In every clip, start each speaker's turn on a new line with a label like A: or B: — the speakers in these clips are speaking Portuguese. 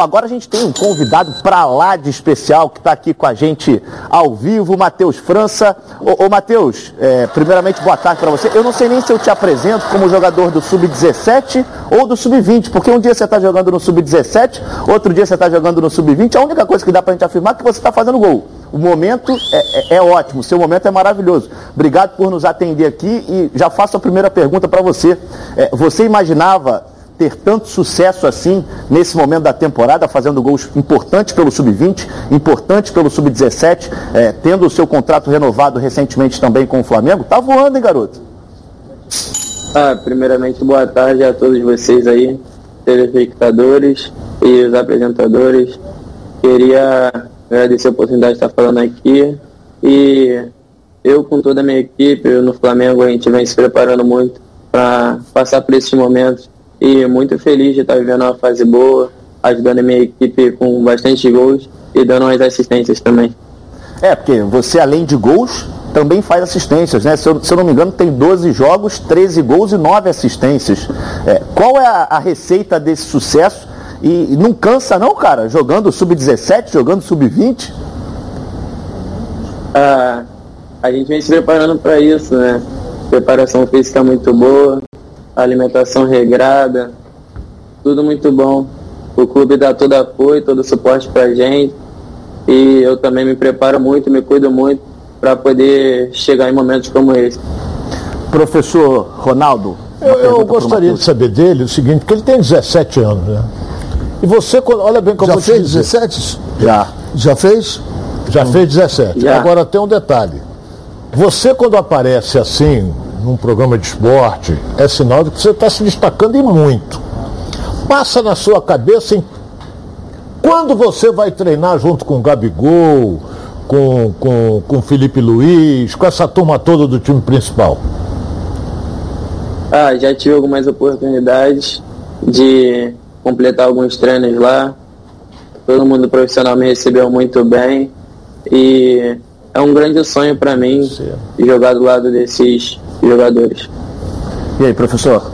A: Agora a gente tem um convidado pra lá de especial que está aqui com a gente ao vivo, Matheus França. Ô, ô Matheus, é, primeiramente boa tarde para você. Eu não sei nem se eu te apresento como jogador do Sub-17 ou do Sub-20, porque um dia você está jogando no Sub-17, outro dia você está jogando no Sub-20. A única coisa que dá para a gente afirmar é que você está fazendo gol. O momento é, é, é ótimo, seu momento é maravilhoso. Obrigado por nos atender aqui e já faço a primeira pergunta para você. É, você imaginava ter tanto sucesso assim nesse momento da temporada, fazendo gols importantes pelo Sub-20, importantes pelo Sub-17, é, tendo o seu contrato renovado recentemente também com o Flamengo? Tá voando, hein, garoto?
B: Ah, primeiramente, boa tarde a todos vocês aí, telespectadores e os apresentadores. Queria agradecer a oportunidade de estar falando aqui e eu com toda a minha equipe no Flamengo a gente vem se preparando muito para passar por esses momentos e muito feliz de estar vivendo uma fase boa, ajudando a minha equipe com bastante gols e dando umas assistências também.
A: É, porque você além de gols também faz assistências, né? Se eu, se eu não me engano, tem 12 jogos, 13 gols e 9 assistências. É, qual é a, a receita desse sucesso? E, e não cansa não, cara, jogando sub-17, jogando sub-20?
B: Ah, a gente vem se preparando para isso, né? Preparação física muito boa, alimentação regrada, tudo muito bom. O clube dá todo apoio, todo suporte pra gente. E eu também me preparo muito, me cuido muito para poder chegar em momentos como esse.
A: Professor Ronaldo.
C: Eu, eu gostaria de saber dele o seguinte, porque ele tem 17 anos, né? E você, olha bem como
D: Já
C: eu
D: fez
C: te dizer.
D: 17?
A: Já.
D: Já fez?
C: Já fez 17.
B: Já.
C: Agora tem um detalhe. Você quando aparece assim, num programa de esporte, é sinal de que você está se destacando e muito. Passa na sua cabeça em quando você vai treinar junto com o Gabigol, com, com, com o Felipe Luiz, com essa turma toda do time principal?
B: Ah, já tive algumas oportunidades de completar alguns treinos lá. Todo mundo profissional me recebeu muito bem e é um grande sonho para mim jogar do lado desses jogadores.
A: E aí, professor?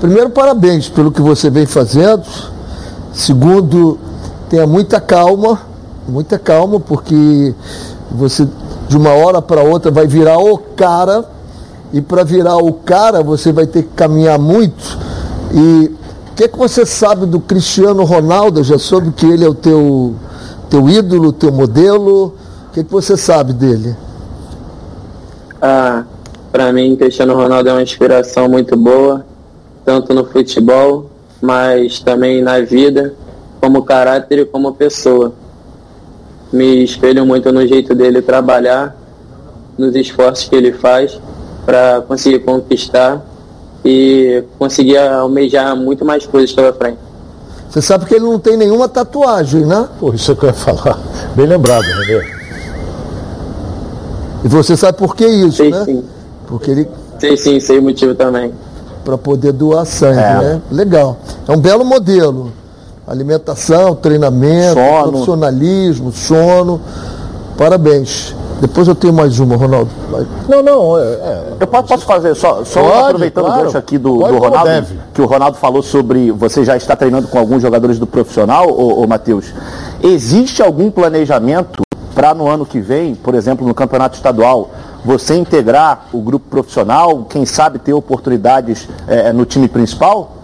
D: Primeiro, parabéns pelo que você vem fazendo. Segundo, tenha muita calma, muita calma, porque você de uma hora para outra vai virar o cara, e para virar o cara você vai ter que caminhar muito. E o que, que você sabe do Cristiano Ronaldo? Já soube que ele é o teu, teu ídolo, teu modelo. O que, que você sabe dele?
B: Ah, para mim, Cristiano Ronaldo é uma inspiração muito boa, tanto no futebol, mas também na vida, como caráter e como pessoa. Me espelho muito no jeito dele trabalhar, nos esforços que ele faz para conseguir conquistar e conseguir almejar muito mais coisas pela frente.
D: Você sabe que ele não tem nenhuma tatuagem, né?
C: Pô, isso é que eu ia falar. Bem lembrado, né?
D: E você sabe por que isso,
B: Sei
D: né?
B: sim,
D: Porque ele
B: sei sim, sei o motivo também.
D: para poder doar sangue,
A: É.
D: né? Legal. É um belo modelo. Alimentação, treinamento,
A: Sono.
D: profissionalismo, sono. Parabéns. Depois eu tenho mais uma, Ronaldo. Vai.
C: Não, não, é, é,
A: Eu posso, posso fazer só, só
C: Pode,
A: aproveitando
C: claro.
A: o gancho aqui do,
C: Pode
A: do Ronaldo, que o Ronaldo falou sobre você já está treinando com alguns jogadores do profissional, ô, ô Matheus. Existe algum planejamento para no ano que vem, por exemplo, no campeonato estadual, você integrar o grupo profissional, quem sabe ter oportunidades eh, no time principal?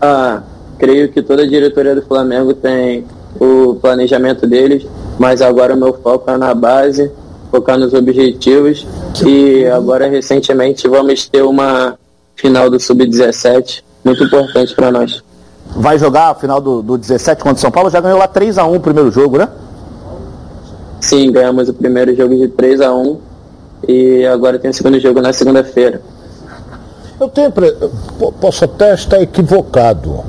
B: Ah, creio que toda a diretoria do Flamengo tem o planejamento deles, mas agora o meu foco é na base, focar nos objetivos e agora recentemente vamos ter uma final do Sub-17 muito importante para nós.
A: Vai jogar a final do, do 17 contra o São Paulo, já ganhou lá 3 a 1 o primeiro jogo, né?
B: Sim, ganhamos o primeiro jogo de 3 a 1 e agora tem o segundo jogo na segunda-feira.
C: Eu tenho. eu Posso até estar equivocado,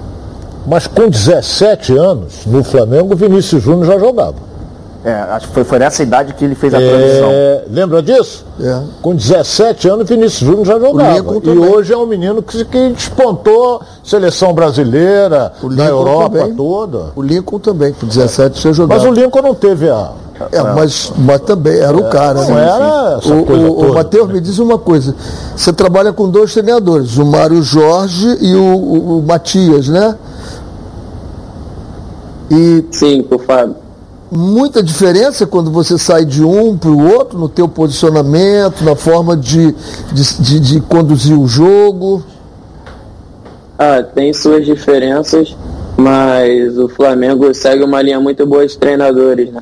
C: mas com 17 anos, no Flamengo, Vinícius Júnior já jogava.
A: É, acho que foi, foi nessa idade que ele fez a transição.
C: É, lembra disso?
D: É.
C: Com 17 anos, Vinícius Júnior já jogava. E hoje é um menino que, que despontou seleção brasileira, na Europa
D: também.
C: toda.
D: O Lincoln também, com 17 já jogava.
C: Mas o Lincoln não teve a.
D: É, mas, mas também era o cara.
C: não
D: né?
C: era essa
D: o,
C: coisa
D: o, o Matheus, me diz uma coisa. Você trabalha com dois treinadores, o Mário Jorge e o, o- o Matias, né? E
B: Sim, com o Fábio.
D: muita diferença quando você sai de um para o outro no teu posicionamento, na forma de, de, de, de conduzir o jogo.
B: Ah, tem suas diferenças, mas o Flamengo segue uma linha muito boa de treinadores, né?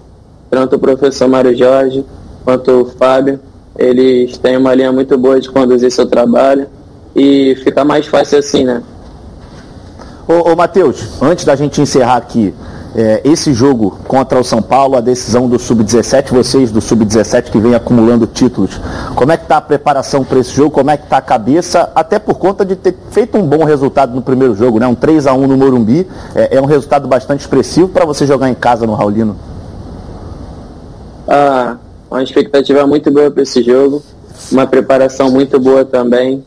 B: Tanto o professor Mário Jorge quanto o Fábio, eles têm uma linha muito boa de conduzir seu trabalho e fica mais fácil assim, né?
A: Ô, ô Matheus, antes da gente encerrar aqui, é, esse jogo contra o São Paulo, a decisão do Sub-17, vocês do Sub-17 que vem acumulando títulos, como é que está a preparação para esse jogo? Como é que está a cabeça? Até por conta de ter feito um bom resultado no primeiro jogo, né? Um 3 a 1 no Morumbi, é, é um resultado bastante expressivo para você jogar em casa no Raulino.
B: Ah, uma expectativa muito boa para esse jogo, uma preparação muito boa também.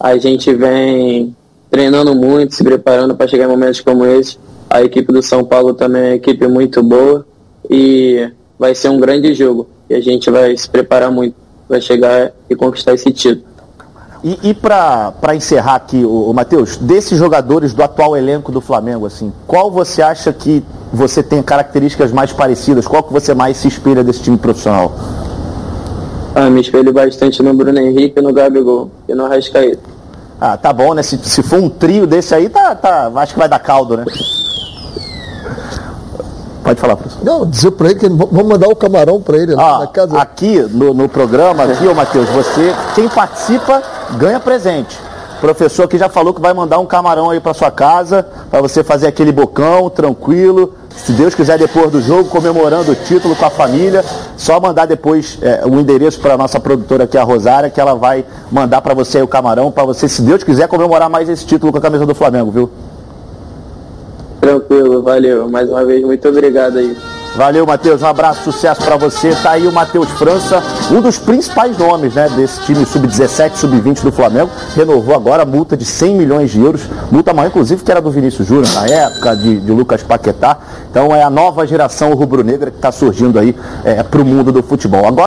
B: A gente vem treinando muito, se preparando para chegar em momentos como esse. A equipe do São Paulo também é uma equipe muito boa e vai ser um grande jogo. E a gente vai se preparar muito para chegar e conquistar esse título.
A: E, e para encerrar aqui, o, Matheus, desses jogadores do atual elenco do Flamengo, assim, qual você acha que você tem características mais parecidas? Qual que você mais se inspira desse time profissional?
B: Ah, me espelho bastante no Bruno Henrique, no Gabigol e no Arrascaeta.
A: Ah, tá bom, né? Se, se for um trio desse aí, tá, tá, acho que vai dar caldo, né? Pode falar, professor.
D: Não, dizer para ele que vamos mandar o camarão para ele
A: lá
D: ah, na casa.
A: Aqui no, no programa, aqui, ô Matheus, você, quem participa, ganha presente. O professor aqui já falou que vai mandar um camarão aí para sua casa, para você fazer aquele bocão tranquilo. Se Deus quiser, depois do jogo, comemorando o título com a família, só mandar depois é, o endereço para a nossa produtora aqui, a Rosária, que ela vai mandar para você o camarão, para você, se Deus quiser, comemorar mais esse título com a camisa do Flamengo, viu?
B: Tranquilo, valeu. Mais uma vez, muito obrigado aí.
A: Valeu, Matheus. Um abraço, sucesso para você. Tá aí o Matheus França, um dos principais nomes né, desse time sub-17, sub-20 do Flamengo. Renovou agora a multa de 100 milhões de euros. Multa maior, inclusive, que era do Vinícius Júnior na época, de, de Lucas Paquetá. Então é a nova geração rubro-negra que está surgindo aí é, para o mundo do futebol. Agora